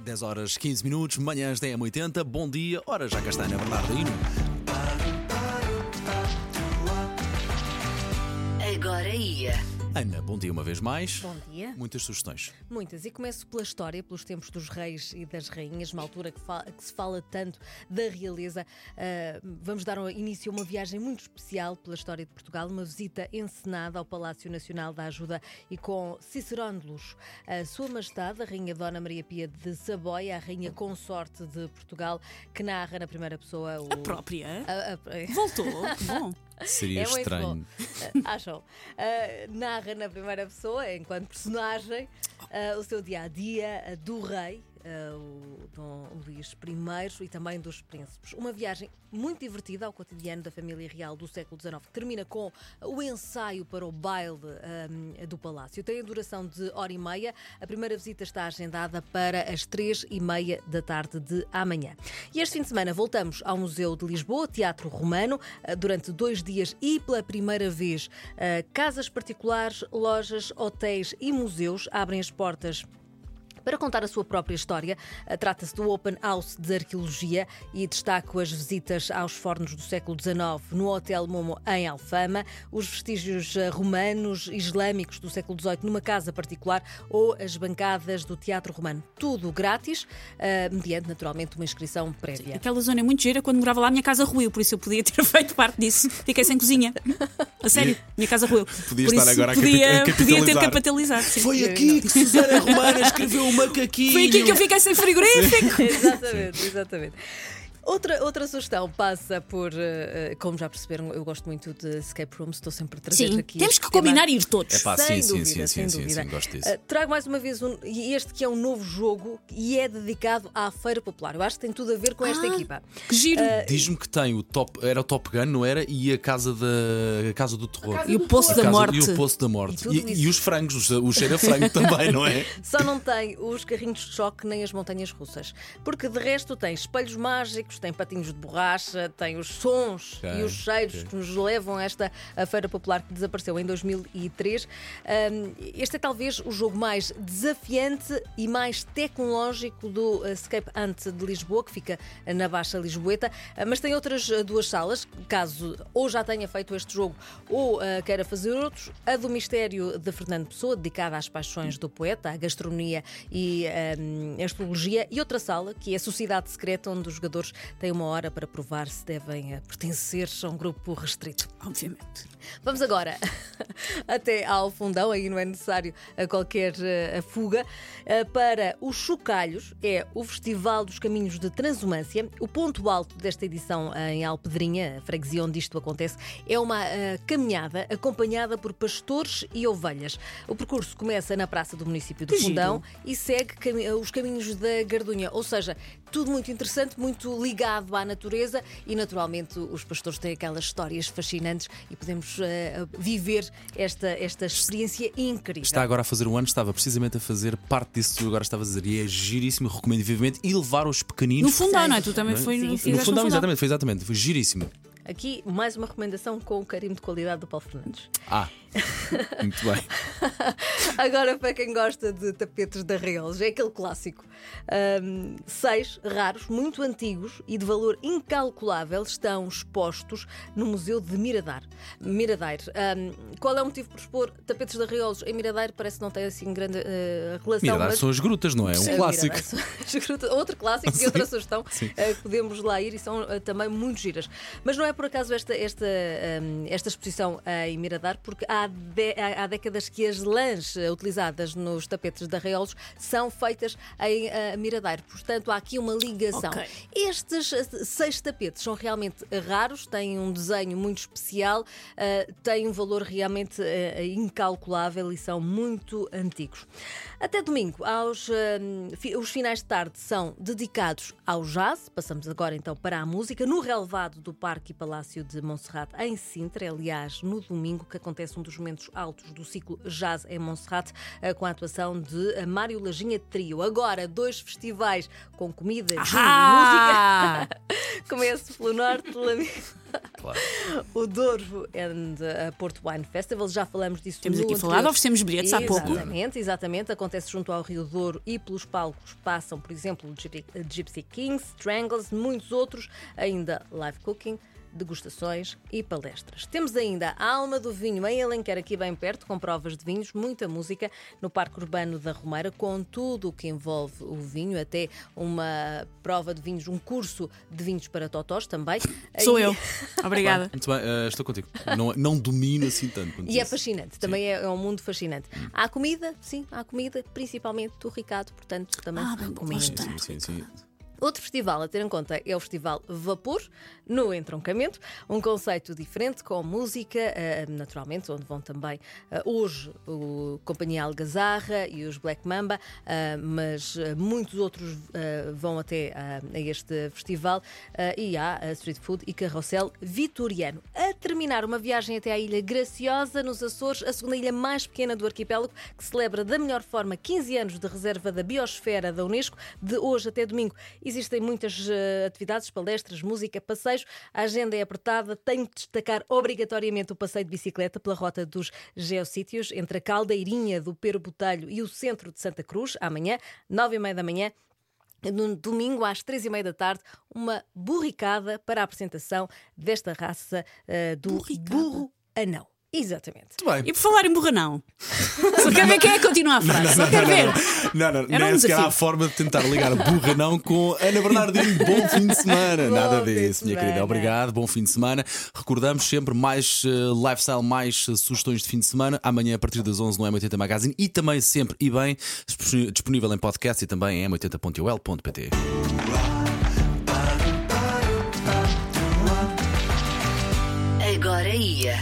10 horas 15 minutos, manhãs da M80, bom dia, ora já cá está Ana Bernardino. Agora ia. Ana, bom dia uma vez mais. Bom dia. Muitas sugestões. Muitas. E começo pela história, pelos tempos dos reis e das rainhas, uma altura que, fa- que se fala tanto da realeza. Ah, vamos dar um início a uma viagem muito especial pela história de Portugal, uma visita encenada ao Palácio Nacional da Ajuda e com Cicerone de luxo. A Sua Majestade, a Rainha Dona Maria Pia de Saboia, a Rainha Consorte de Portugal, que narra na primeira pessoa o. A própria? a- a- Voltou, que bom. Seria É estranho. Ah, Acham? Ah, narra na primeira pessoa, enquanto personagem, ah, o seu dia a dia do rei, ah, o Dom Luís I, e também dos príncipes. Uma viagem muito divertida ao cotidiano da família real do século XIX, que termina com o ensaio para o baile ah, do palácio. Tem a duração de hora e meia. A primeira visita está agendada para as três e meia da tarde de amanhã. E este fim de semana voltamos ao Museu de Lisboa, Teatro Romano, ah, durante dois dias e pela primeira vez. ah, Casas particulares, lojas, hotéis e museus abrem as portas para contar a sua própria história. Ah, Trata-se do Open House de Arqueologia e destaco as visitas aos fornos do século XIX no Hotel Momo em Alfama, os vestígios ah, romanos e islâmicos do século XVIII numa casa particular ou as bancadas do Teatro Romano. Tudo grátis, ah, mediante naturalmente uma inscrição prévia. Aquela zona é muito gira. Quando morava lá, a minha casa ruiu, por isso eu podia ter feito parte disso. Fiquei sem cozinha. A sério, minha casa ruiu. Podias por estar agora podia, a podia ter capitalizar. capitalizado. sim. Foi aqui que Susana Romana escreveu o macaquinho. Foi aqui que eu fiquei sem frigorífico. exatamente, exatamente. Outra, outra sugestão passa por, eh, como já perceberam, eu gosto muito de escape rooms, estou sempre a trazer Sim, aqui. temos que tema. combinar e ir todos. É pá, sem sim, dúvida, sim, sim, sem sim, sim, dúvida. sim, gosto disso. Uh, trago mais uma vez um, e este que é um novo jogo e é dedicado à Feira Popular. Eu acho que tem tudo a ver com esta Ah, equipa. Que giro. Diz-me que tem o top, era o Top Gun, não era? E a Casa, da, a casa do Terror. E o Poço da casa- Morte. E o Poço da Morte. E E, e os frangos, o cheiro a frango também, não é? Só não tem os carrinhos de choque nem as montanhas russas. Porque de resto tem espelhos mágicos, tem patinhos de borracha, tem os sons e os cheiros que nos levam a esta a Feira Popular que desapareceu em 2003. Um, este é talvez o jogo mais desafiante e mais tecnológico do uh, Escape Hunt de Lisboa, que fica na Baixa Lisboeta. Uh, mas tem outras uh, duas salas, caso ou já tenha feito este jogo ou uh, queira fazer outros. A do Mistério de Fernando Pessoa, dedicada às paixões do poeta, à gastronomia e um, à astrologia. E outra sala, que é a Sociedade Secreta, onde os jogadores têm uma hora para provar se devem uh, pertencer a um grupo restrito. Obviamente. Vamos agora até ao fundão, aí não é necessário a qualquer eh, fuga, eh, para os Chocalhos, é o Festival dos Caminhos de Transumância. O ponto alto desta edição eh, em Alpedrinha, a freguesia onde isto acontece, é uma eh, caminhada acompanhada por pastores e ovelhas. O percurso começa na praça do município giro. Fundão e segue os caminhos da Gardunha, ou seja, tudo muito interessante, muito ligado à natureza e naturalmente os pastores têm aquelas histórias fascinantes e podemos eh, viver esta, esta experiência incrível. Está agora a fazer um ano, estava precisamente a fazer parte disso que tu agora estavas a dizer. E é giríssimo, recomendo vivamente. E levar os pequeninos. No fundão, não é? Tu também Não é? foi, Sim, sim. No no fundão, fundão. exatamente, foi exatamente. Foi giríssimo. Aqui mais uma recomendação com o carimbo de qualidade do Paulo Fernandes. Ah, muito bem. Agora, para quem gosta de tapetes de arreolos, é aquele clássico. Ahm, seis raros, muito antigos e de valor incalculável estão expostos no Museu de Miradar. Miradair. Ahm, qual é o motivo por expor tapetes de arreolos em Miradair? Parece que não tem assim grande eh, relação. Miradar mas... são as grutas, não é? Um clássico. Miradar. Outro clássico e outra sugestão Sim. que podemos lá ir e são eh, também muito giras. Mas não é por acaso esta, esta, ehm, esta exposição em Miradar, porque há, de- há- há décadas que as lãs eh, utilizadas nos tapetes de arreolos são feitas em eh, Miradar. Portanto, há aqui uma ligação. Ok. Estes eh, seis tapetes são realmente raros, têm um desenho muito especial, eh, têm um valor realmente eh, incalculável e são muito antigos. Até domingo, aos, fi- os finais de tarde são dedicados ao jazz. Passamos agora então para a música no relevado do Parque e Palácio de Monserrate, em Sintra. Aliás, no domingo, que acontece um dos momentos altos do ciclo Jazz em Monserrate, eh, com a atuação de eh, Mário Lajinha Trio. Agora, dois festivais com comida, e música. Começo pelo norte, Claro. o Douro and uh, Porto Wine Festival, já falamos disso Temos aqui anterior. falado, oferecemos bilhetes há pouco. Exatamente, exatamente. Acontece junto ao Rio Douro e pelos palcos passam, por exemplo, Gypsy Kings, Strangles, muitos outros, ainda live cooking. Degustações e palestras. Temos ainda a Alma do Vinho em Alenquer, aqui bem perto, com provas de vinhos, muita música no Parque Urbano da Romeira, com tudo o que envolve o vinho, até uma prova de vinhos, um curso de vinhos para totós também. Sou E- eu. Obrigada. Muito bem, eh, estou contigo. Não, não domino assim tanto. E é fascinante, também é, é um mundo fascinante. Há comida, sim, há comida, principalmente do Ricardo, portanto também Ah, gosto. Sim, sim, sim. Outro festival a ter em conta é o Festival Vapor, no Entroncamento, um conceito diferente, com música, eh, naturalmente, onde vão também eh, hoje o Companhia Algazarra e os Black Mamba, eh, mas muitos outros vão até a este festival e há Street Food e Carrossel Vitoriano. A terminar uma viagem até à Ilha Graciosa, nos Açores, a segunda ilha mais pequena do arquipélago, que celebra da melhor forma 15 anos de reserva da Biosfera da Unesco, de hoje até domingo. Existem muitas eh, atividades, palestras, música, passeios. A agenda é apertada. Tenho de destacar obrigatoriamente o passeio de bicicleta pela rota dos geossítios entre a Caldeirinha do Pero Botelho e o centro de Santa Cruz, amanhã, nove e meia da manhã. No domingo, às três e meia da tarde, uma burricada para a apresentação desta raça eh, do Burricada? burro anão. Exatamente. Muito bem. E por falar em borranão, só quero ver quem é que continua a frase. Só quero ver. Não, não, Era um nem sequer há desafio. a forma de tentar ligar burra não com Ana Bernardino. Bom fim de semana. Bom Nada disso, minha querida. Obrigado, bom fim de semana. Recordamos sempre mais eh, lifestyle, mais eh, sugestões de fim de semana. Amanhã, a partir das 11 no M80 Magazine e também sempre e bem disponível em podcast e também em m80.ol.pt. Agora ia.